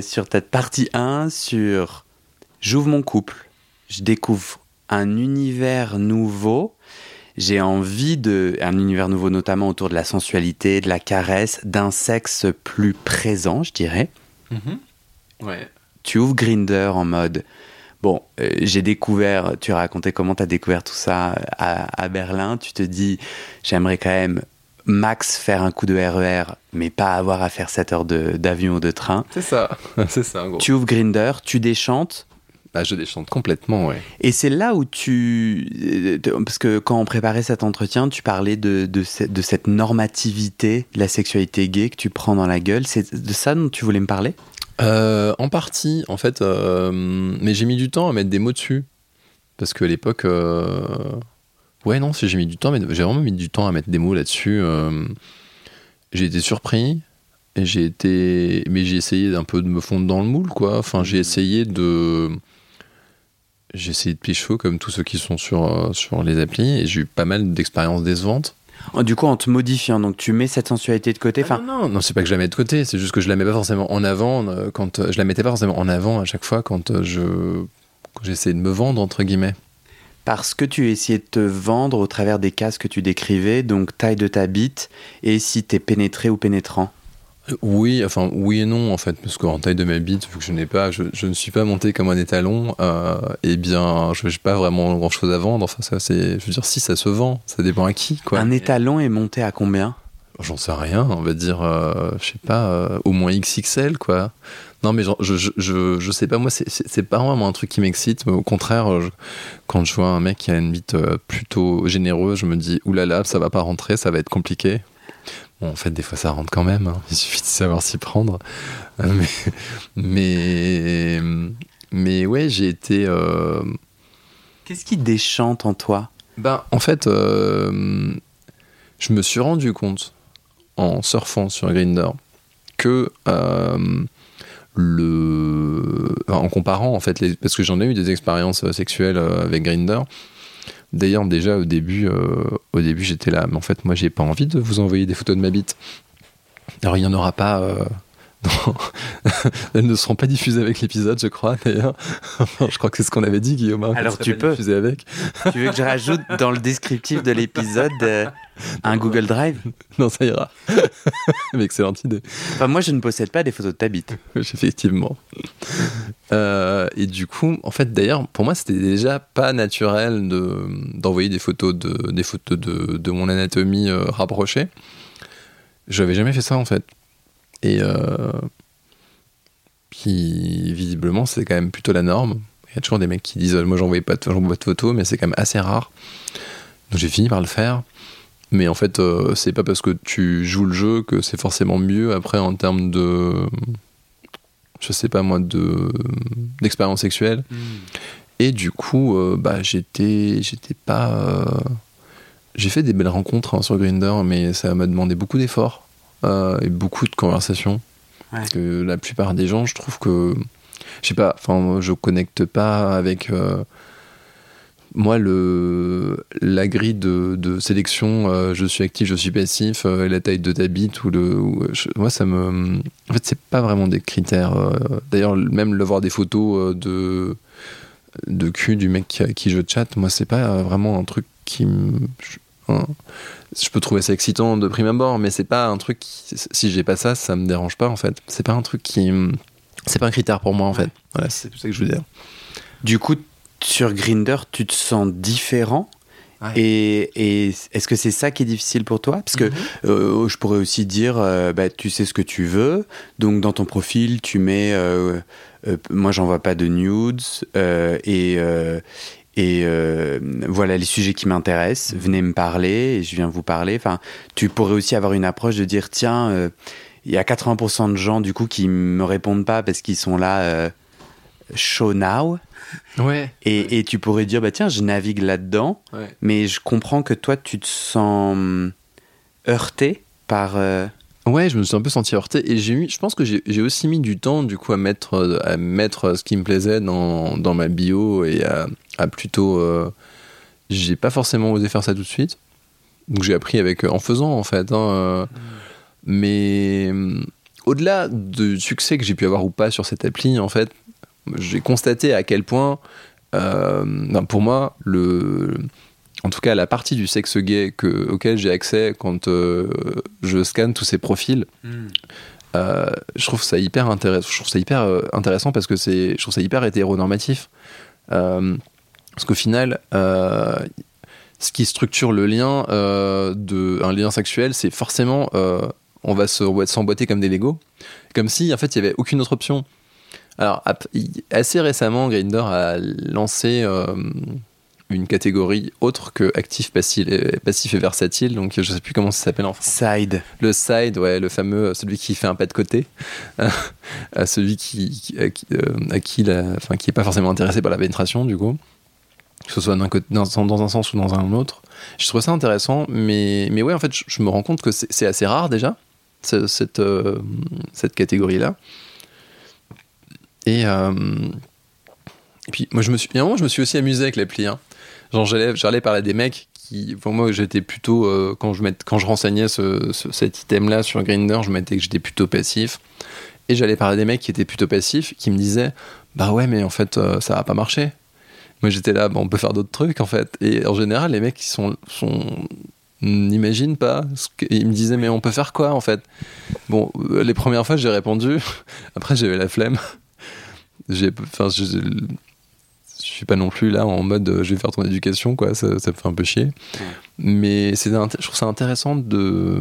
sur ta partie 1 sur J'ouvre mon couple, je découvre un univers nouveau, j'ai envie de. Un univers nouveau, notamment autour de la sensualité, de la caresse, d'un sexe plus présent, je dirais. Ouais. Tu ouvres Grinder en mode. Bon, euh, j'ai découvert, tu as raconté comment tu as découvert tout ça à, à Berlin. Tu te dis, j'aimerais quand même max faire un coup de RER, mais pas avoir à faire 7 heures d'avion ou de train. C'est ça, c'est ça, gros. Tu ouvres Grinder, tu déchantes, Bah, je déchante complètement, ouais. Et c'est là où tu... Parce que quand on préparait cet entretien, tu parlais de, de, ce- de cette normativité de la sexualité gay que tu prends dans la gueule. C'est de ça dont tu voulais me parler? Euh, en partie, en fait, euh, mais j'ai mis du temps à mettre des mots dessus. Parce qu'à l'époque. euh, Ouais, non, si j'ai mis du temps, mais j'ai vraiment mis du temps à mettre des mots là-dessus. euh, J'ai été surpris. Et j'ai été. Mais j'ai essayé d'un peu de me fondre dans le moule, quoi. Enfin, j'ai essayé de. J'ai essayé de pécho comme tous ceux qui sont sur, euh, sur les applis. Et j'ai eu pas mal d'expériences décevantes. Oh, Du coup, en te modifiant, donc tu mets cette sensualité de côté. Ah non, non, non, c'est pas que je la mets de côté, c'est juste que je la mets pas forcément en avant euh, quand je la mettais pas forcément en avant à chaque fois quand je quand j'essayais de me vendre entre guillemets. Parce que tu essayais de te vendre au travers des cases que tu décrivais, donc taille de ta bite, et si t'es pénétré ou pénétrant. Oui, enfin oui et non en fait, parce qu'en taille de ma bite, vu que je n'ai pas, je, je ne suis pas monté comme un étalon, euh, eh bien je n'ai pas vraiment grand chose à vendre. Enfin ça c'est, je veux dire si ça se vend, ça dépend à qui quoi. Un étalon est monté à combien? J'en sais rien, on va dire, euh, je sais pas, euh, au moins XXL, quoi. Non, mais genre, je, je, je, je sais pas, moi, c'est- pas vraiment un truc qui m'excite, mais au contraire, je- quand je vois un mec qui a une bite euh, plutôt généreuse, je me dis, oulala, ça va pas rentrer, ça va être compliqué. Bon, en fait, des fois, ça rentre quand même, hein. il suffit de savoir s'y prendre. Euh, mais, mais, mais ouais, j'ai été. euh, Qu'est-ce qui déchante en toi? Ben, en fait, je me suis rendu compte en surfant sur Grinder que euh, le, en comparant en fait, les- parce que j'en ai eu des expériences euh, sexuelles euh, avec Grinder. D'ailleurs, déjà au début, au début, j'étais là, mais en fait, moi, j'ai pas envie de vous envoyer des photos de ma bite. Alors, il y en aura pas. Dans- Elles ne seront pas diffusées avec l'épisode, je crois, d'ailleurs. Je crois que c'est ce qu'on avait dit, Guillaume. hein, Alors, tu peux. avec. Tu veux que je rajoute dans le descriptif de l'épisode euh, un Google Drive? Non, ça ira. Mais excellente idée. Enfin, moi, je ne possède pas des photos de ta bite. Effectivement. Euh, et du coup, en fait, d'ailleurs, pour moi, c'était déjà pas naturel de, d'envoyer des photos de, des photos de, de mon anatomie euh, rapprochée. J'avais jamais fait ça, en fait. Et euh, puis, visiblement, c'est quand même plutôt la norme. Il y a toujours des mecs qui disent Moi, j'envoie pas, de- pas de photos, mais c'est quand même assez rare. Donc, j'ai fini par le faire. Mais en fait, euh, c'est pas parce que tu joues le jeu que c'est forcément mieux après en termes de. Je sais pas moi, de d'expérience sexuelle. Et du coup, euh, bah, j'étais, j'étais pas. euh, J'ai fait des belles rencontres hein, sur Grinder, mais ça m'a demandé beaucoup d'efforts euh, et beaucoup de conversations. Ouais. Parce que la plupart des gens, je trouve que. Je sais pas, enfin, je connecte pas avec. euh, moi, le, la grille de, de sélection, euh, je suis actif, je suis passif, la taille de ta bite, ou le, ou, je- moi, ça me. En fait, c'est pas vraiment des critères. D'ailleurs, même le voir des photos de, de cul du mec à qui je chatte, moi, c'est pas vraiment un truc qui me. Je, hein, je peux trouver ça excitant de prime abord, mais c'est pas un truc. Qui, si j'ai pas ça, ça me dérange pas, en fait. C'est pas un truc qui. C'est pas un critère pour moi, en fait. Voilà, c'est tout ça que je veux dire. Du coup, sur Grinder, tu te sens différent Et, et est-ce que c'est ça qui est difficile pour toi? Parce que Mhm. euh, je pourrais aussi dire, euh, bah, tu sais ce que tu veux, donc dans ton profil, tu mets, euh, euh, moi j'envoie pas de nudes, et, et euh, voilà les sujets qui m'intéressent, venez me parler, et je viens vous parler. Enfin, tu pourrais aussi avoir une approche de dire, tiens, euh, il y a 80% de gens du coup qui me répondent pas parce qu'ils sont là euh, show now. Ouais. Et, et tu pourrais dire, bah tiens, je navigue là-dedans, Ouais. mais je comprends que toi, tu te sens hum, heurté par. Ouais, je me suis un peu senti heurté et j'ai mis, je pense que j'ai aussi mis du temps du coup à mettre à mettre ce qui me plaisait dans, dans ma bio et à, à plutôt euh, j'ai pas forcément osé faire ça tout de suite. Donc j'ai appris avec en faisant en fait hein, euh, mais hum, au-delà du succès que j'ai pu avoir ou pas sur cette appli en fait, j'ai constaté à quel point euh, ben, pour moi le en tout cas la partie du sexe gay que, auquel j'ai accès quand euh, je scanne tous ces profils, euh, je trouve ça hyper intéressant. Je trouve ça hyper euh, intéressant parce que c'est, je trouve ça hyper hétéronormatif. Parce qu'au final, euh, ce qui structure le lien euh, de un lien sexuel, c'est forcément euh, on va se s'emboîter comme des Legos, comme si en fait il y avait aucune autre option. Alors assez récemment, Grindr a lancé une catégorie autre que actif, passif et, passif et versatile. Donc je sais plus comment ça s'appelle en français. Side. Le side, ouais, le fameux, celui qui fait un pas de côté, celui qui, qui- à qui, euh, à qui la- enfin, qui est pas forcément intéressé par la pénétration, du coup, que ce soit dans, un sens ou dans un autre. Je trouve ça intéressant, mais, mais ouais, en fait, je, me rends compte que c'est assez rare déjà, ce- cette, euh, cette catégorie-là. Et, euh, et puis, moi, je me suis, il un moment, je me suis aussi amusé avec l'appli. Hein. Genre, j'allais, parler à des mecs qui, pour moi, j'étais plutôt, euh, quand, je quand je renseignais ce, ce- cet item-là sur Grindr, je mettais que j'étais plutôt passif. Et j'allais parler à des mecs qui étaient plutôt passifs, qui me disaient, bah ouais, mais en fait, ça va pas marcher. Moi, j'étais là, bah, on peut faire d'autres trucs, en fait. Et en général, les mecs, ils sont, sont n'imagine pas. Ils me disaient, mais on peut faire quoi, en fait? Bon, euh, les premières fois, j'ai répondu. Après, j'avais la flemme. J'ai, enfin, je, je suis pas non plus là en mode euh, je vais faire ton éducation, quoi. Ça, ça me fait un peu chier. Mais c'est, je trouve ça intéressant de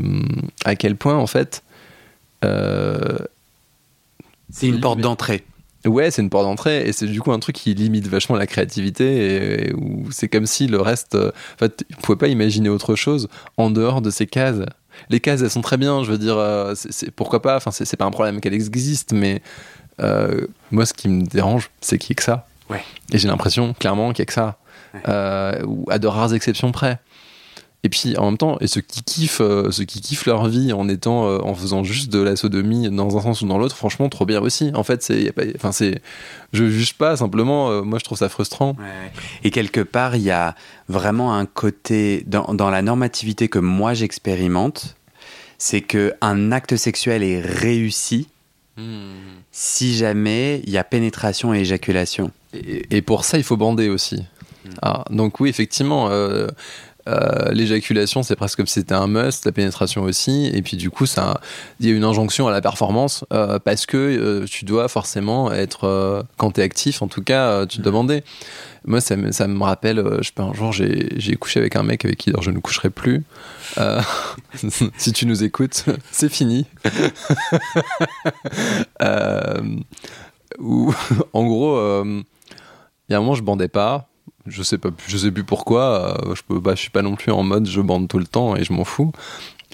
à quel point, en fait, euh, C'est une porte d'entrée. Ouais, c'est une porte d'entrée et c'est du coup un truc qui limite vachement la créativité et, où c'est comme si le reste. euh, En fait, vous pouvez pas imaginer autre chose en dehors de ces cases. Les cases, elles sont très bien, je veux dire, euh, c'est, pourquoi pas, enfin, c'est, pas un problème qu'elles existent, mais euh, moi, ce qui me dérange, c'est qu'il y ait que ça. Ouais. Et j'ai l'impression, clairement, qu'il y a que ça. Ouais. Euh, ou à de rares exceptions près. Et puis en même temps, et ceux qui kiffent, euh, ceux qui kiffent leur vie en étant, euh, en faisant juste de la sodomie dans un sens ou dans l'autre, franchement, trop bien aussi. En fait, c'est, enfin c'est, je juge pas simplement. euh, moi, je trouve ça frustrant. Et quelque part, il y a vraiment un côté dans, dans la normativité que moi j'expérimente, c'est que un acte sexuel est réussi si jamais il y a pénétration et éjaculation. Et, et pour ça, il faut bander aussi. Ah, donc oui, effectivement. euh, euh, l'éjaculation c'est presque comme si c'était un must la pénétration aussi. Et puis du coup il y a une injonction à la performance euh, parce que euh, tu dois forcément être quand t'es actif en tout cas tu dois bander moi ça me, ça me rappelle je sais pas un jour j'ai couché avec un mec avec qui d'ailleurs, je ne coucherai plus. Si tu nous écoutes c'est fini. Où en gros il y a un moment je bandais pas je sais pas je sais plus pourquoi euh, je peux suis pas non plus en mode je bande tout le temps et je m'en fous.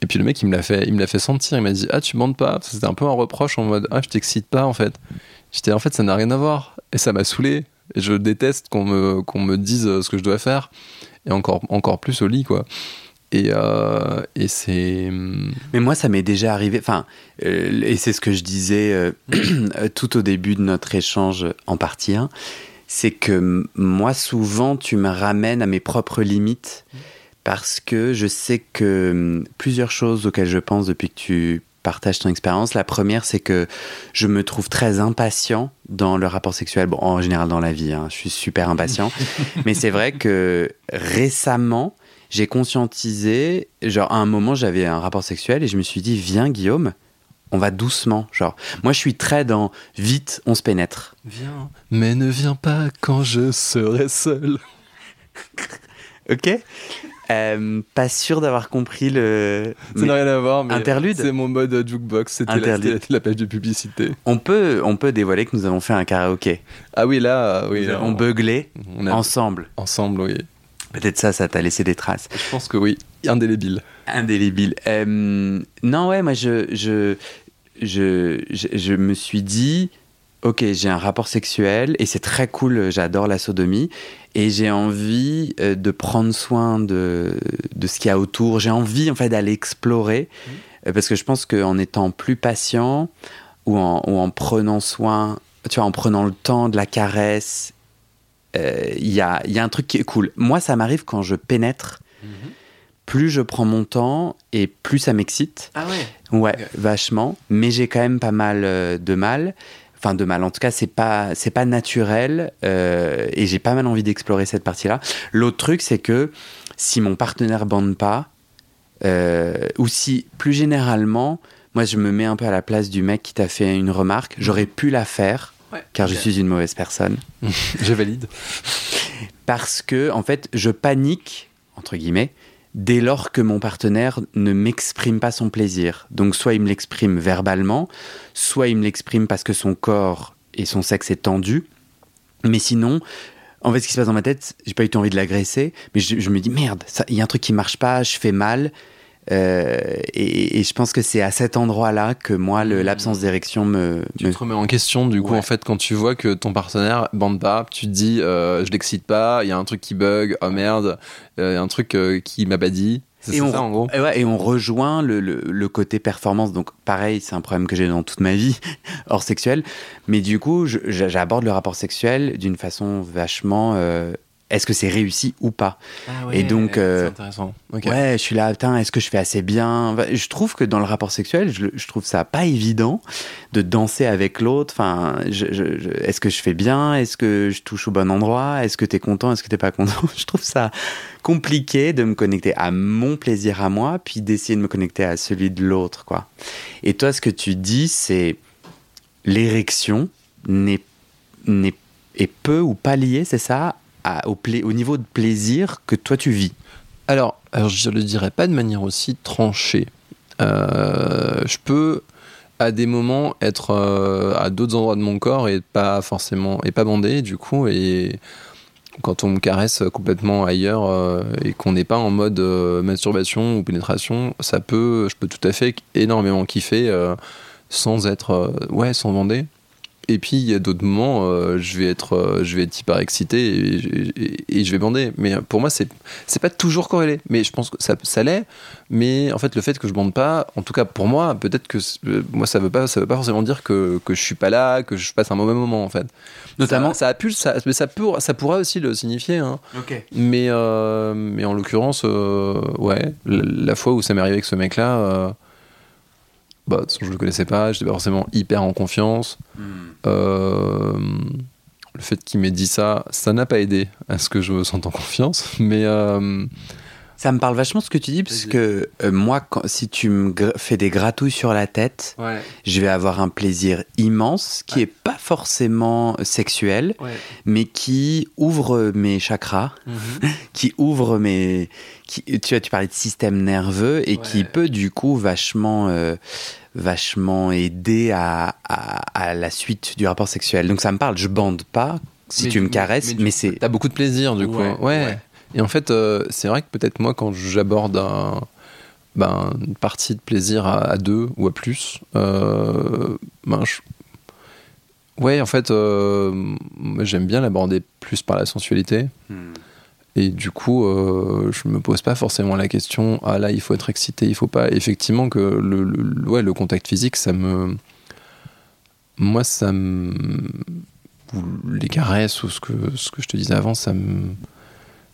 Et puis le mec il me l'a fait il me l'a fait sentir. Il m'a dit ah tu bandes pas? C'était un peu un reproche en mode ah je t'excite pas en fait. J'étais en fait ça n'a rien à voir. Et ça m'a saoulé. Et je déteste qu'on me qu'on me dise euh, ce que je dois faire. Et encore encore plus au lit quoi. Et, euh, et c'est Mais moi, ça m'est déjà arrivé. Enfin, et c'est ce que je disais tout au début de notre échange en partie 1, c'est que moi, souvent, tu me ramènes à mes propres limites parce que je sais que plusieurs choses auxquelles je pense depuis que tu partages ton expérience. La première, c'est que je me trouve très impatient dans le rapport sexuel. Bon, en général dans la vie, hein, je suis super impatient. Mais c'est vrai que récemment, j'ai conscientisé, genre à un moment j'avais un rapport sexuel et je me suis dit viens Guillaume, on va doucement, genre moi je suis très dans vite on se pénètre. viens mais ne viens pas quand je serai seul Ok euh, pas sûr d'avoir compris le. Ça n'a rien à voir, mais interlude. C'est mon mode jukebox. C'était la, la, page de publicité. On peut, on peut dévoiler que nous avons fait un karaoké. Ah oui, là, oui. on beuglait ensemble. Ensemble, oui. Peut-être ça, ça t'a laissé des traces. Je pense que oui, indélébile. Indélébile. Euh, non, ouais, moi, je, je, je, je, me suis dit, ok, j'ai un rapport sexuel et c'est très cool, j'adore la sodomie et j'ai envie euh, de prendre soin de, de ce qu'il y a autour. J'ai envie en fait d'aller explorer euh, parce que je pense qu'en étant plus patient ou en, ou en, prenant soin, tu vois, en prenant le temps de la caresse, il y, a, y, a, un truc qui est cool. Moi, ça m'arrive quand je pénètre. Mmh. Plus je prends mon temps et plus ça m'excite. Ah ouais Ouais, vachement. Mais j'ai quand même pas mal de mal enfin de mal. En tout cas, c'est pas c'est pas naturel euh, et j'ai pas mal envie d'explorer cette partie-là. L'autre truc, c'est que si mon partenaire bande pas, euh, ou si plus généralement, moi je me mets un peu à la place du mec qui t'a fait une remarque, j'aurais pu la faire. car je suis une mauvaise personne. je valide. Parce que, en fait, je panique, entre guillemets, dès lors que mon partenaire ne m'exprime pas son plaisir. Donc soit il me l'exprime verbalement, soit il me l'exprime parce que son corps et son sexe est tendu. Mais sinon, en fait, ce qui se passe dans ma tête, j'ai pas eu envie de l'agresser, mais je, me dis merde, il y a un truc qui marche pas, je fais mal, euh, et, je pense que c'est à cet endroit-là que moi, mmh. l'absence d'érection me. Tu te remets en question, du coup, en fait, quand tu vois que ton partenaire bande pas, tu te dis, euh, je l'excite pas, il y a un truc qui bug, oh merde, euh, il y a un truc qui m'a pas dit. C'est ça, en gros. Et, on rejoint le, le, côté performance. Donc, pareil, c'est un problème que j'ai dans toute ma vie, hors sexuel. Mais du coup, j'aborde le rapport sexuel d'une façon vachement est-ce que c'est réussi ou pas ah Et donc, c'est euh, intéressant. ouais, je suis là, putain, est-ce que je fais assez bien? Je trouve que dans le rapport sexuel, je, trouve ça pas évident de danser avec l'autre. Enfin, est-ce que je fais bien? Est-ce que je touche au bon endroit? Est-ce que tu es content? Est-ce que t'es pas content? Je trouve ça compliqué de me connecter à mon plaisir à moi, puis d'essayer de me connecter à celui de l'autre, quoi. Et toi, ce que tu dis, c'est l'érection n'est n'est est peu ou pas liée, c'est ça, au, au, niveau de plaisir que toi tu vis alors, alors, je ne le dirais pas de manière aussi tranchée. Euh, je peux à des moments être euh, à d'autres endroits de mon corps et pas forcément et pas bandé du coup et quand on me caresse complètement ailleurs euh, et qu'on n'est pas en mode masturbation ou pénétration, ça peut, je peux tout à fait énormément kiffer sans être ouais sans bander. Et puis il y a d'autres moments, euh, je vais être, euh, je vais être hyper excité et, je vais bander. Mais pour moi, c'est c'est pas toujours corrélé. Mais je pense que ça, ça l'est. Mais en fait, le fait que je bande pas, en tout cas pour moi, peut-être que euh, moi ça veut pas, ça veut pas forcément dire que, que je suis pas là, que je passe un mauvais moment en fait. Notamment, ça, a pu, ça, mais ça peut, ça pourra aussi le signifier. Hein. Mais mais en l'occurrence, ouais, la, la, fois où ça m'est arrivé avec ce mec-là bah, je le connaissais pas, j'étais pas forcément hyper en confiance. Hmm. Euh, le fait qu'il m'ait dit ça, ça n'a pas aidé à ce que je me sente en confiance, mais. Euh, ça me parle vachement ce que tu dis, parce que euh, moi, quand, si tu me fais des gratouilles sur la tête, je vais avoir un plaisir immense qui n'est est pas forcément sexuel, mais qui ouvre mes chakras, mhm. qui ouvre mes. Qui, tu vois, tu parlais de système nerveux et qui peut du coup vachement. Euh, vachement aider à, à, la suite du rapport sexuel. Donc ça me parle, je bande pas si tu me caresses, mais, c'est. T'as beaucoup de plaisir du coup. ouais. Et en fait, euh, c'est vrai que peut-être moi, quand j'aborde un, ben, une partie de plaisir à, deux ou à plus, euh, ben, ouais, en fait, euh, j'aime bien l'aborder plus par la sensualité. Hmm. Et du coup, je me pose pas forcément la question, ah là, il faut être excité, il faut pas. Effectivement, que le, le, ouais, le contact physique, ça me. Moi, ça me. Les caresses ou ce que, ce que je te disais avant, ça me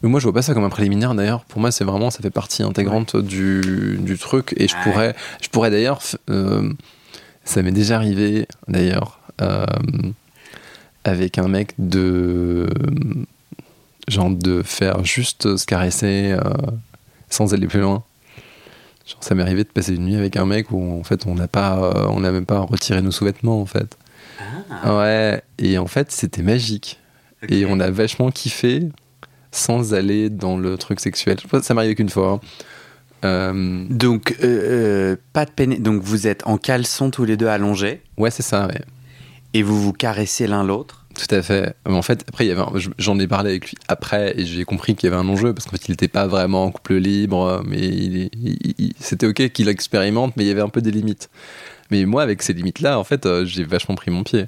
mais moi, je vois pas ça comme un préliminaire d'ailleurs. Pour moi, c'est vraiment, ça fait partie intégrante du, du, truc. Et je pourrais, je pourrais d'ailleurs, euh, ça m'est déjà arrivé d'ailleurs, euh, avec un mec de. genre de faire juste se caresser euh, sans aller plus loin. Genre, ça m'est arrivé de passer une nuit avec un mec où en fait on n'a pas, on n'a même pas retiré nos sous-vêtements en fait. Ah. Ouais, et en fait c'était magique. Et on a vachement kiffé sans aller dans le truc sexuel. Ça m'est arrivé qu'une fois. Hein. Euh, donc, euh, pas de peine. Donc, vous êtes en caleçon tous les deux allongés. Ouais, c'est ça. Ouais. Et vous vous caressez l'un l'autre. Tout à fait. En fait, après, j'en ai parlé avec lui après et j'ai compris qu'il y avait un enjeu parce qu'en fait, il n'était pas vraiment en couple libre, mais c'était ok qu'il expérimente, mais il y avait un peu des limites. Mais moi, avec ces limites-là, en fait, euh, j'ai vachement pris mon pied.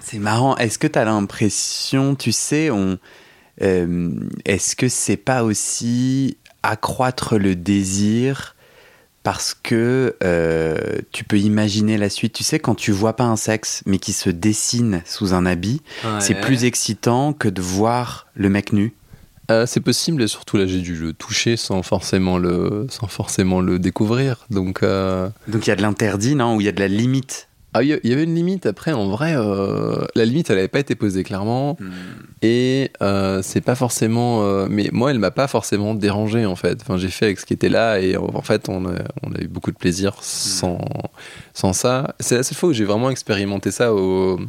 C'est marrant. Est-ce que tu as l'impression, tu sais, on, est-ce que c'est pas aussi accroître le désir parce que euh, tu peux imaginer la suite? Tu sais, quand tu vois pas un sexe, mais qui se dessine sous un habit, c'est plus excitant que de voir le mec nu? Euh, c'est possible, et surtout là j'ai dû le toucher sans forcément le, sans forcément le découvrir. Donc euh, donc il y a de l'interdit, non? Ou il y a de la limite? Ah, il y avait une limite après, en vrai, euh, la limite elle n'avait pas été posée clairement. Hmm. Et euh, c'est pas forcément. Euh, mais moi, elle m'a pas forcément dérangé en fait. Enfin, j'ai fait avec ce qui était là et en fait, on a, on a eu beaucoup de plaisir sans, sans ça. C'est la seule fois où j'ai vraiment expérimenté ça au.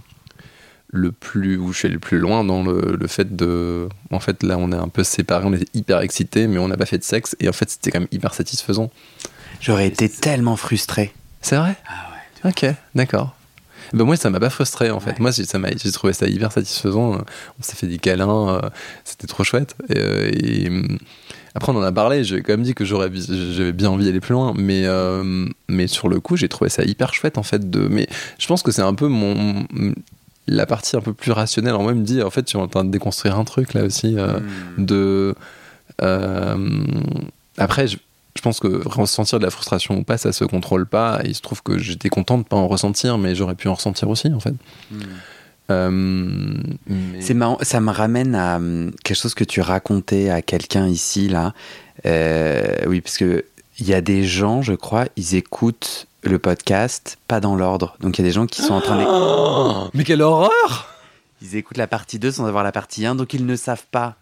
Le plus, où je suis allé le plus loin dans le, le, fait de. En fait, là, on est un peu séparés, on était hyper excités, mais on n'a pas fait de sexe. Et en fait, c'était quand même hyper satisfaisant. J'aurais été tellement frustré. C'est vrai? Ah Ok, d'accord. Ben moi, ça m'a pas frustré en fait. Moi, ça m'a, j'ai trouvé ça hyper satisfaisant. On s'est fait des câlins, euh, c'était trop chouette. Et, euh, hum, après, on en a parlé. J'ai quand même dit que j'aurais, j'avais bien envie d'aller plus loin, mais euh, mais sur le coup, j'ai trouvé ça hyper chouette en fait. De, mais je pense que c'est un peu mon la partie un peu plus rationnelle en moi me dit en fait, tu es en train de déconstruire un truc là aussi hmm. de après, je, je pense que ressentir de la frustration ou pas, ça se contrôle pas. il se trouve que j'étais content de pas en ressentir, mais j'aurais pu en ressentir aussi, en fait. Hmm. Euh, C'est marrant, ça me ramène à hum, quelque chose que tu racontais à quelqu'un ici, là. Euh, oui, parce que il y a des gens, je crois, ils écoutent le podcast pas dans l'ordre. Donc il y a des gens qui sont en train d'écouter. Oh, mais quelle horreur Ils écoutent la partie 2 sans avoir la partie 1, donc ils ne savent pas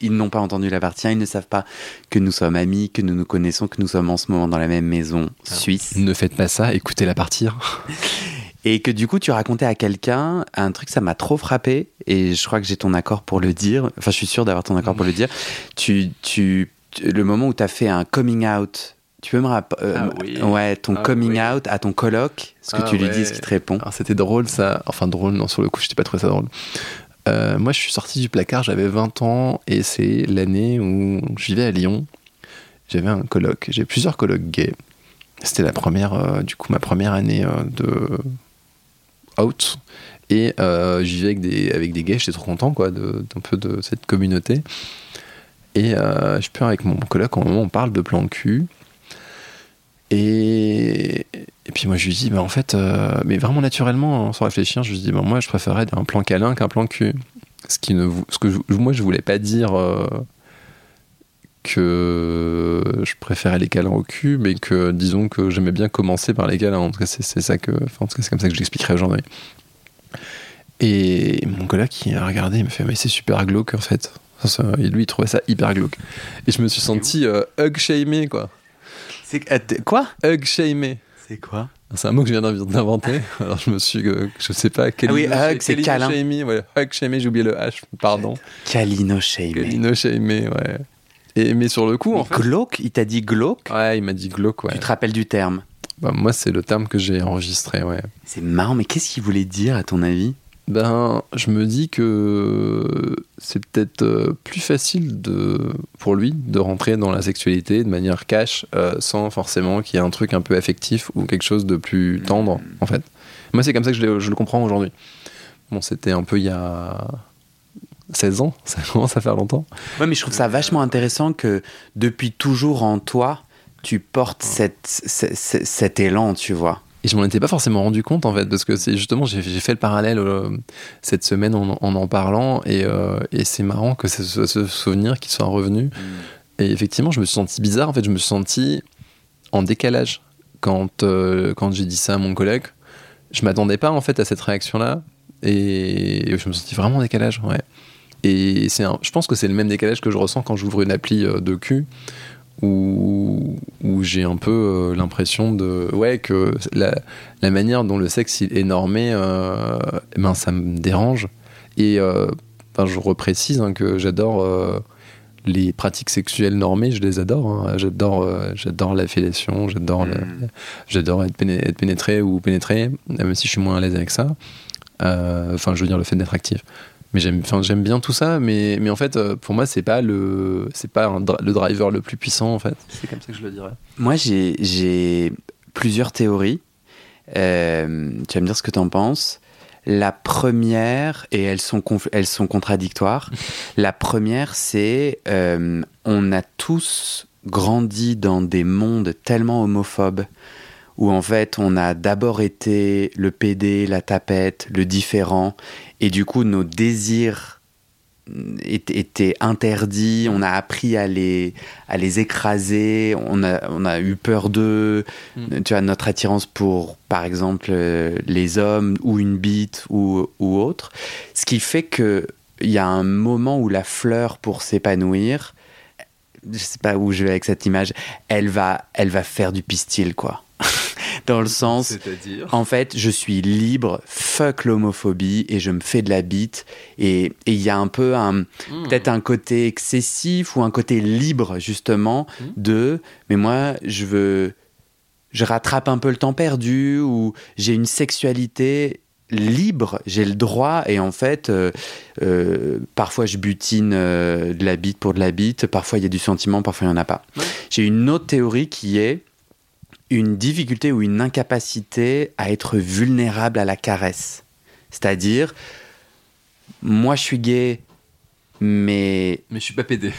ils n'ont pas entendu la partie 1, ils ne savent pas que nous sommes amis, que nous nous connaissons, que nous sommes en ce moment dans la même maison suisse. Ne faites pas ça, écoutez la partie 1. et que du coup, tu racontais à quelqu'un un truc, ça m'a trop frappé, et je crois que j'ai ton accord pour le dire, enfin, je suis sûr d'avoir ton accord pour le dire. Tu, tu, le moment où tu as fait un coming out tu peux me rappeler euh, ah oui. ouais, ton ah coming out à ton coloc, ce que ah tu lui dis, ce qu'il te répond. C'était drôle ça, enfin drôle, non, sur le coup, je n'ai pas trouvé ça drôle. Euh, moi, je suis sorti du placard, j'avais 20 ans et c'est l'année où je vivais à Lyon. J'avais un colloque, j'ai plusieurs colloques gays. C'était la première, euh, du coup, ma première année euh, de out. Et je vivais avec des, avec des gays, j'étais trop content, quoi, d'un peu de cette communauté. Et je peux avec mon moment, on parle de plan cul. Et, puis moi je lui dis, bah en fait, euh, mais vraiment naturellement, sans réfléchir, je lui dis, bah, moi je préférais un plan câlin qu'un plan cul. Ce, qui ne, ce que moi je voulais pas dire euh, que je préférais les câlins au cul, mais que disons que j'aimais bien commencer par les câlins. En tout cas, c'est comme ça que je l'expliquerai aujourd'hui. Et mon collègue qui a regardé, il me fait, mais c'est super glauque en fait. et lui, il trouvait ça hyper glauque. Et je me suis senti euh, hug shamé quoi. C'est quoi? Hug shamé. C'est quoi? C'est un mot que je viens d'inventer. Alors je me suis, euh, je sais pas. quel ah oui, hug, c'est câlin. Ouais, hug shamé, j'ai oublié le H. Pardon. Calino shamé. Calino shamé, ouais. Et, mais sur le coup, en fait, glauque, il t'a dit glauque? Ouais, il m'a dit glauque, ouais. Tu te rappelles du terme? Bah, Moi, c'est le terme que j'ai enregistré, ouais. C'est marrant, mais qu'est-ce qu'il voulait dire à ton avis? Ben, je me dis que c'est peut-être euh, plus facile de, pour lui de rentrer dans la sexualité de manière cash euh, sans forcément qu'il y ait un truc un peu affectif ou quelque chose de plus tendre, en fait. Moi, c'est comme ça que je, je le comprends aujourd'hui. Bon, c'était un peu il y a 16 ans, ça commence à faire longtemps. Ouais, mais je trouve ça vachement intéressant que depuis toujours en toi, tu portes cette, cet élan, tu vois. Et je m'en étais pas forcément rendu compte en fait, parce que c'est justement, j'ai fait le parallèle euh, cette semaine en en, parlant, et, euh, et c'est marrant que ce, ce, souvenir qui soit revenu. Mm. Et effectivement, je me suis senti bizarre, en fait, je me suis senti en décalage quand, euh, quand j'ai dit ça à mon collègue. Je m'attendais pas en fait à cette réaction-là, et je me suis senti vraiment en décalage, ouais. Et je pense que c'est le même décalage que je ressens quand j'ouvre une appli de cul, où, où j'ai un peu euh, l'impression de ouais que la, la, manière dont le sexe est normé euh, eh ben ça me dérange et euh, je reprécise hein, que j'adore euh, les pratiques sexuelles normées, je les adore. hein. J'adore, j'adore la fellation, j'adore, la- Mm. j'adore être, péné- être pénétré ou pénétré, même si je suis moins à l'aise avec ça. Enfin, je veux dire le fait d'être actif. Mais j'aime, enfin, j'aime bien tout ça, mais, mais en fait, euh, pour moi, c'est pas le, c'est pas un le driver le plus puissant, en fait. C'est comme ça que je le dirais. Moi, j'ai- j'ai plusieurs théories. Euh, tu vas me dire ce que tu en penses. La première, et elles sont, elles sont contradictoires, la première, c'est euh, on a tous grandi dans des mondes tellement homophobes où en fait on a d'abord été le PD, la tapette, le différent, et du coup nos désirs étaient interdits, on a appris à les, à les écraser, on a, on a eu peur d'eux, Mm. tu vois, notre attirance pour, par exemple, euh, les hommes ou une bite ou, ou autre, ce qui fait que il y a un moment où la fleur, pour s'épanouir, je sais pas où je vais avec cette image, elle va, elle va faire du pistil, quoi. Dans le sens, C'est-à-dire en fait, je suis libre, fuck l'homophobie, et je me fais de la bite. Et il y a un peu un, peut-être un côté excessif ou un côté libre, justement, Mm. de, mais moi, je veux, je rattrape un peu le temps perdu, ou j'ai une sexualité libre, j'ai le droit, et en fait, euh, euh, parfois je butine euh, de la bite pour de la bite, parfois il y a du sentiment, parfois il n'y en a pas. Ouais. J'ai une autre théorie qui est une difficulté ou une incapacité à être vulnérable à la caresse. C'est-à-dire, moi je suis gay, mais Mais je suis pas pédé.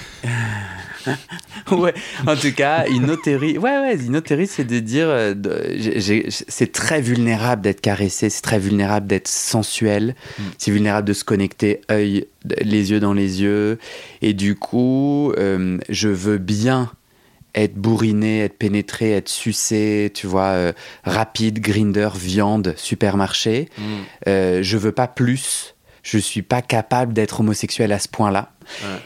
ouais, en tout cas, une autre théorie, ouais, ouais, une autre théorie, c'est de dire, euh, c'est très vulnérable d'être caressé, c'est très vulnérable d'être sensuel, Mm. c'est vulnérable de se connecter œil, les yeux dans les yeux, et du coup, euh, je veux bien être bourriné, être pénétré, être sucé, tu vois, euh, rapide, grinder, viande, supermarché. Euh, je veux pas plus. Je suis pas capable d'être homosexuel à ce point-là.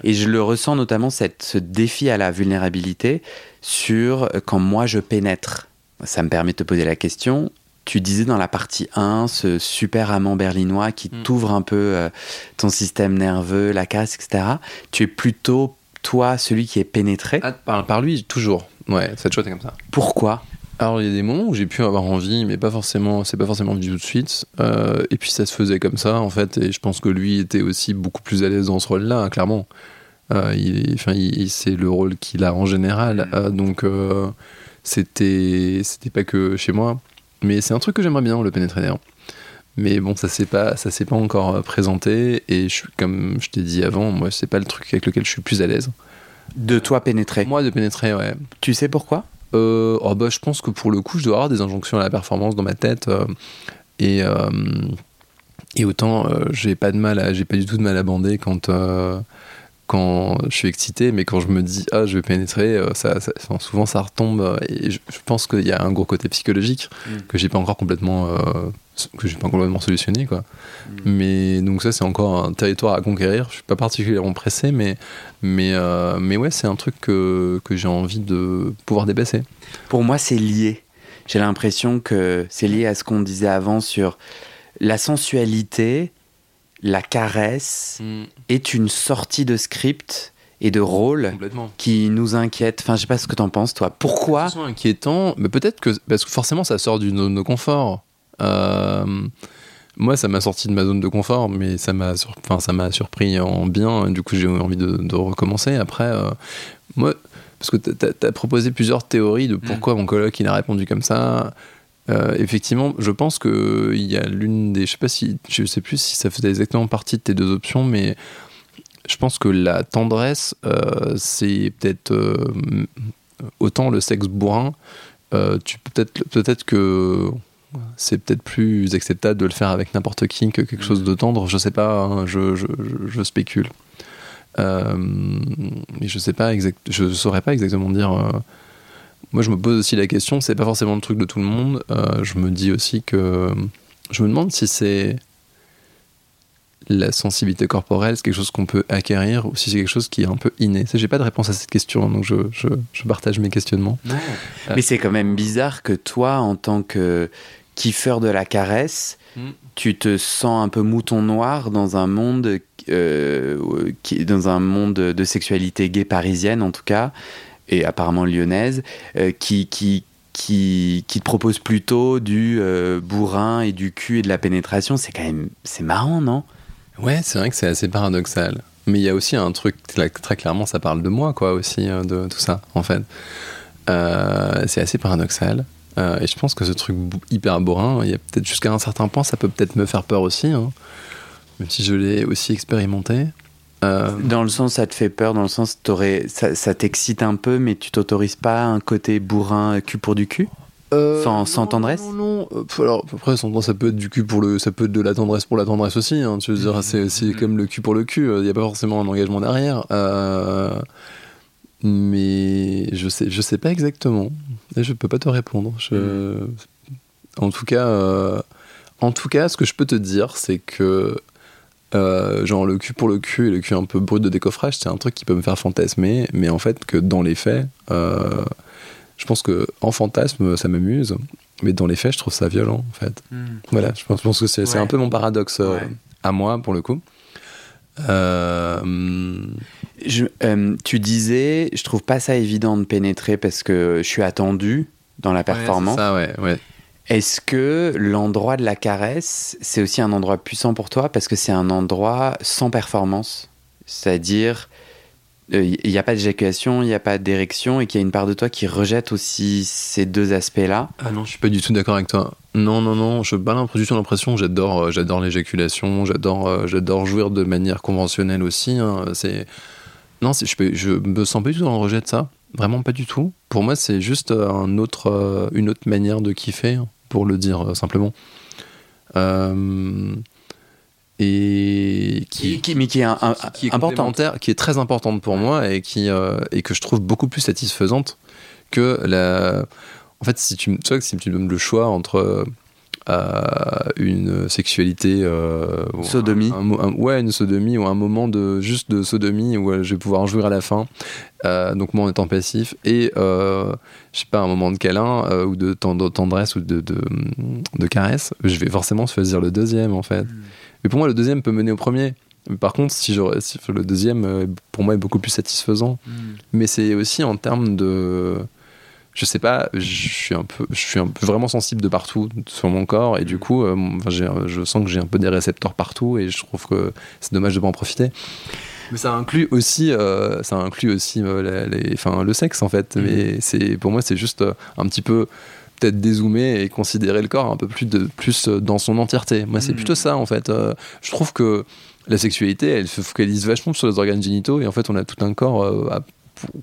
Et je le ressens notamment cette, ce défi à la vulnérabilité sur euh, quand moi je pénètre. Ça me permet de te poser la question. Tu disais dans la partie 1, ce super amant berlinois qui Mm. t'ouvre un peu euh, ton système nerveux, la casse, etc. Tu es plutôt, toi, celui qui est pénétré. Ah, par, par lui, toujours. Ouais, cette chose est comme ça. Pourquoi? Alors il y a des moments où j'ai pu avoir envie, mais pas forcément, c'est pas forcément du tout de suite. Euh, et puis ça se faisait comme ça en fait, et je pense que lui était aussi beaucoup plus à l'aise dans ce rôle-là, hein, clairement. Euh, il, enfin, il- c'est le rôle qu'il a en général, Mm. euh, donc euh, c'était, c'était pas que chez moi. Mais c'est un truc que j'aimerais bien le pénétrer d'ailleurs. Mais bon, ça s'est pas, ça s'est pas encore euh, présenté, et je comme je t'ai dit avant, moi c'est pas le truc avec lequel je suis plus à l'aise. De toi pénétrer. Moi de pénétrer, ouais. Tu sais pourquoi? Euh, oh bah, je pense que pour le coup, je dois avoir des injonctions à la performance dans ma tête. euh, et, euh, et autant, j'ai pas de mal à, j'ai pas du tout de mal à bander quand, quand je suis excité, mais quand je me dis, ah, je vais pénétrer, ça, ça- souvent ça retombe. Et je, je pense qu'il y a un gros côté psychologique Mm. que j'ai pas encore complètement, que j'ai pas complètement solutionné, quoi. Mm. Mais donc ça, c'est encore un territoire à conquérir. Je suis pas particulièrement pressé, mais, mais, euh, mais ouais, c'est un truc que, que j'ai envie de pouvoir dépasser. Pour moi, c'est lié. J'ai l'impression que c'est lié à ce qu'on disait avant sur la sensualité, la caresse est une sortie de script et de rôle qui nous inquiète. Enfin, je sais pas ce que t'en penses, toi. Pourquoi C'est inquiétant, mais peut-être que parce que forcément ça sort d'une zone de confort. Euh, moi, ça m'a sorti de ma zone de confort, mais ça m'a, enfin, surpris en bien. Du coup, j'ai envie de, recommencer. Après, euh, moi, parce que t'as as proposé plusieurs théories de pourquoi mon coloc il a répondu comme ça. Euh, effectivement, je pense que il y a l'une des, je sais pas si, je sais plus si ça faisait exactement partie de tes deux options, mais je pense que la tendresse, c'est peut-être autant le sexe bourrin. tu peut-être peut-être que c'est peut-être plus acceptable de le faire avec n'importe qui que quelque chose de tendre. Je sais pas, hein, je, je, je- je spécule. Euh, mais je sais pas exact, je saurais pas exactement dire. euh, moi, je me pose aussi la question. C'est pas forcément le truc de tout le monde. Euh, je me dis aussi que je me demande si c'est la sensibilité corporelle, c'est quelque chose qu'on peut acquérir ou si c'est quelque chose qui est un peu inné. J'ai pas de réponse à cette question, donc je, je, je partage mes questionnements. Mais c'est quand même bizarre que toi, en tant que kiffeur de la caresse, Mm. tu te sens un peu mouton noir dans un monde, euh, qui, dans un monde de sexualité gay parisienne en tout cas, et apparemment lyonnaise, euh, qui, qui, qui, qui, te propose plutôt du euh, bourrin et du cul et de la pénétration. C'est quand même, c'est marrant, non? Ouais, c'est vrai que c'est assez paradoxal. Mais il y a aussi un truc, très clairement, ça parle de moi, quoi, aussi, de tout ça, en fait. c'est assez paradoxal. Euh, et je pense que ce truc hyper bourrin, il y a peut-être jusqu'à un certain point, ça peut peut-être me faire peur aussi, hein. même si je l'ai aussi expérimenté. Euh, dans le sens, ça te fait peur, dans le sens, ça, ça t'excite un peu, mais tu t'autorises pas un côté bourrin cul pour du cul? Euh, sans, sans tendresse? Non, non. Alors, après, ça peut être du cul pour le, ça peut être de la tendresse pour la tendresse aussi. Hein, tu veux dire, c'est, c'est comme le cul pour le cul. Il n'y a pas forcément un engagement derrière. mais je sais, je sais pas exactement. Je peux pas te répondre. Je... En tout cas, euh, en tout cas, ce que je peux te dire, c'est que euh, genre le cul pour le cul et le cul un peu brut de décoffrage, c'est un truc qui peut me faire fantasmer, mais en fait que dans les faits, euh, je pense que en fantasme ça m'amuse, mais dans les faits je trouve ça violent en fait. Hmm. Voilà, je pense, que c'est un peu mon paradoxe à moi pour le coup. Je, euh, tu disais, je trouve pas ça évident de pénétrer parce que je suis attendu dans la performance. ça, ouais, ouais. Est-ce que l'endroit de la caresse, c'est aussi un endroit puissant pour toi parce que c'est un endroit sans performance? C'est-à-dire, il euh, n'y a pas d'éjaculation, il n'y a pas d'érection et qu'il y a une part de toi qui rejette aussi ces deux aspects-là? Ah non, je suis pas du tout d'accord avec toi. Non, non, non, je n'ai pas du tout l'impression. J'adore, euh, j'adore l'éjaculation, j'adore, j'adore jouir de manière conventionnelle aussi. Hein. C'est non, je, peux, je me sens pas du tout dans le rejet de ça. Vraiment pas du tout. Pour moi, c'est juste un autre, euh, une autre manière de kiffer, pour le dire euh, simplement. Euh, et qui, qui, mais qui est, un, qui est importante. qui est très importante pour moi et, qui, et que je trouve beaucoup plus satisfaisante que la. En fait, si tu, tu vois, si tu me donnes le choix entre une sexualité euh, sodomie ouais une sodomie ou un moment de juste de sodomie où je vais pouvoir en jouir à la fin euh, donc moi en étant passif et euh, je sais pas un moment de câlin ou de tendresse ou de, de, caresse je vais forcément choisir le deuxième en fait hmm. mais pour moi le deuxième peut mener au premier par contre, si, le deuxième, pour moi, est beaucoup plus satisfaisant. Hmm. Mais c'est aussi en termes de, je sais pas, je suis un peu, je suis un peu vraiment sensible de partout sur mon corps et du coup, euh, je sens que j'ai un peu des récepteurs partout et je trouve que c'est dommage de pas en profiter. Mais ça inclut aussi, euh, ça inclut aussi euh, les, enfin, le sexe en fait. Mm. Mais c'est, pour moi, c'est juste un petit peu peut-être dézoomer et considérer le corps un peu plus, de, plus dans son entièreté. Moi, c'est mm. plutôt ça en fait. je trouve que la sexualité, elle se focalise vachement sur les organes génitaux et en fait, on a tout un corps à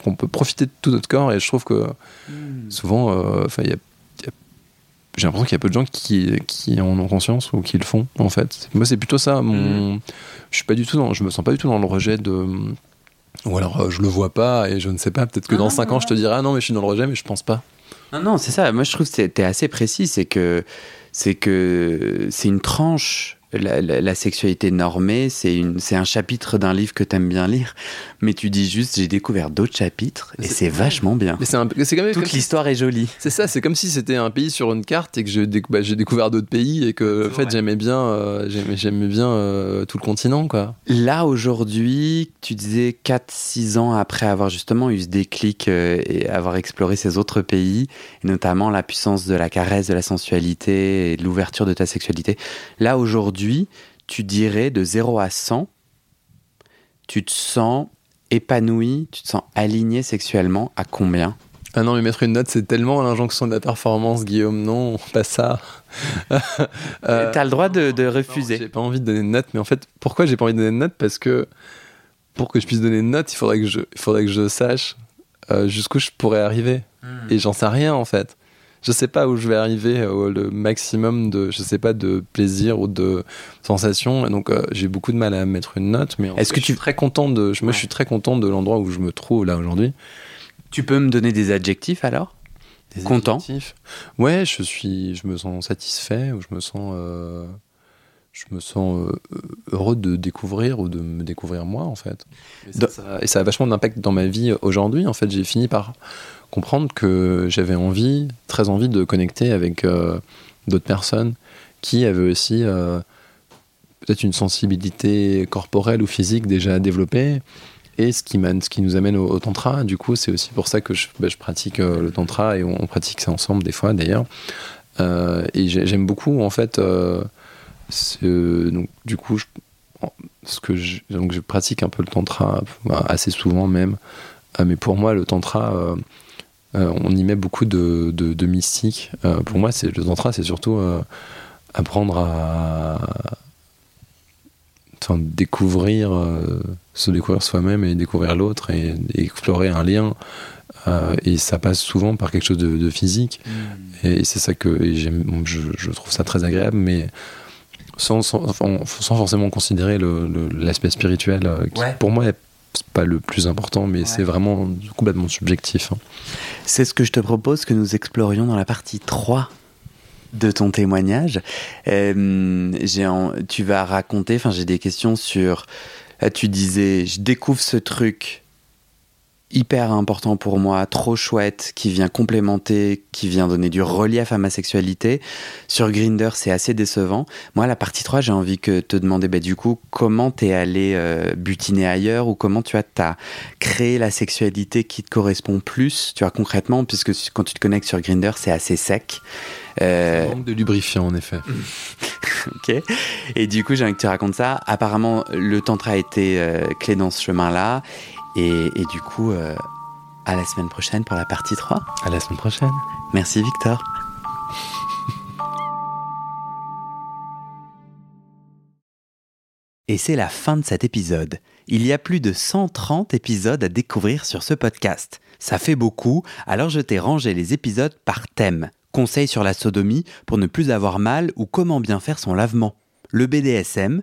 qu'on peut profiter de tout notre corps et je trouve que hmm. souvent euh, enfin j'ai l'impression qu'il y a peu de gens qui, qui en ont conscience ou qui le font en fait moi c'est plutôt ça mon hmm. je suis pas du tout dans, je me sens pas du tout dans le rejet de ou alors euh, je le vois pas et je ne sais pas peut-être que dans 5 ans je te dirai ah non mais je suis dans le rejet mais je pense pas non non c'est ça moi je trouve que tu es assez précis c'est que c'est que c'est une tranche la, sexualité normée, c'est un chapitre d'un livre que tu aimes bien lire, mais tu dis juste j'ai découvert d'autres chapitres et c'est vachement bien. c'est quand même toute l'histoire est jolie. C'est ça, c'est comme si c'était un pays sur une carte et que bah, j'ai découvert d'autres pays et que en fait j'aimais bien euh, j'aimais bien euh, tout le continent quoi. Là aujourd'hui, tu disais 4 6 ans après avoir justement eu ce déclic euh, et avoir exploré ces autres pays et notamment la puissance de la caresse, de la sensualité et de l'ouverture de ta sexualité. Là aujourd'hui tu dirais de 0 à 100, tu te sens épanoui, tu te sens aligné sexuellement à combien? Ah non, mais mettre une note, c'est tellement l'injonction de la performance, Guillaume. Non, pas ça. euh, T'as le droit de, refuser. J'ai pas envie de donner une note, mais en fait, pourquoi j'ai pas envie de donner une note Parce que pour que je puisse donner une note, il faudrait que je, il faudrait que je sache euh, jusqu'où je pourrais arriver. Hmm. Et j'en sais rien, en fait je sais pas où je vais arriver au le maximum de je sais pas de plaisir ou de sensation. Donc euh, j'ai beaucoup de mal à mettre une note mais est-ce que tu es très content de moi je suis très content de l'endroit où je me trouve là aujourd'hui. Tu peux me donner des adjectifs alors? Des content. adjectifs. ouais je suis je me sens satisfait ou je me sens euh, je me sens euh, heureux de découvrir ou de me découvrir moi en fait. Et ça, et ça a vachement d'impact dans ma vie aujourd'hui en fait. J'ai fini par comprendre que j'avais envie, très envie de connecter avec euh, d'autres personnes qui avait aussi peut-être une sensibilité corporelle ou physique déjà développée. Et ce qui, ce qui nous amène au, tantra, du coup, c'est aussi pour ça que je, bah, pratique le tantra et on, pratique ça ensemble des fois d'ailleurs. et j'aime beaucoup en fait. donc, du coup, ce que donc je pratique un peu le tantra assez souvent même. mais pour moi, le tantra euh, on y met beaucoup de, de, mystique. Euh, pour moi, c'est le tantra, c'est surtout euh, apprendre à découvrir, se découvrir soi-même et découvrir l'autre et, explorer un lien. et ça passe souvent par quelque chose de, physique. Mm. Et, c'est ça que je, trouve ça très agréable, mais sans, sans, forcément considérer l'aspect spirituel, qui pour moi est pas le plus important, mais c'est vraiment complètement subjectif. Hein. C'est ce que je te propose que nous explorions dans la partie 3 de ton témoignage. Euh, tu vas raconter, enfin j'ai des questions sur, tu disais, je découvre ce truc hyper important pour moi, trop chouette, qui vient complémenter, qui vient donner du relief à ma sexualité. Sur Grinder, c'est assez décevant. Moi, la partie 3, j'ai envie que te demander, bah, du coup, comment t'es allé euh, butiner ailleurs ou comment tu as, as, créé la sexualité qui te correspond plus, tu vois, concrètement, puisque quand tu te connectes sur Grinder, c'est assez sec. Euh... manque de lubrifiant, en effet. ok. Et du coup, j'ai envie que tu racontes ça. Apparemment, le tantra a été euh, clé dans ce chemin-là. Et, du coup, euh, à la semaine prochaine pour la partie 3. À la semaine prochaine. Merci Victor. Et c'est la fin de cet épisode. Il y a plus de 130 épisodes à découvrir sur ce podcast. Ça fait beaucoup, alors je t'ai rangé les épisodes par thème. Conseils sur la sodomie pour ne plus avoir mal ou comment bien faire son lavement. Le BDSM,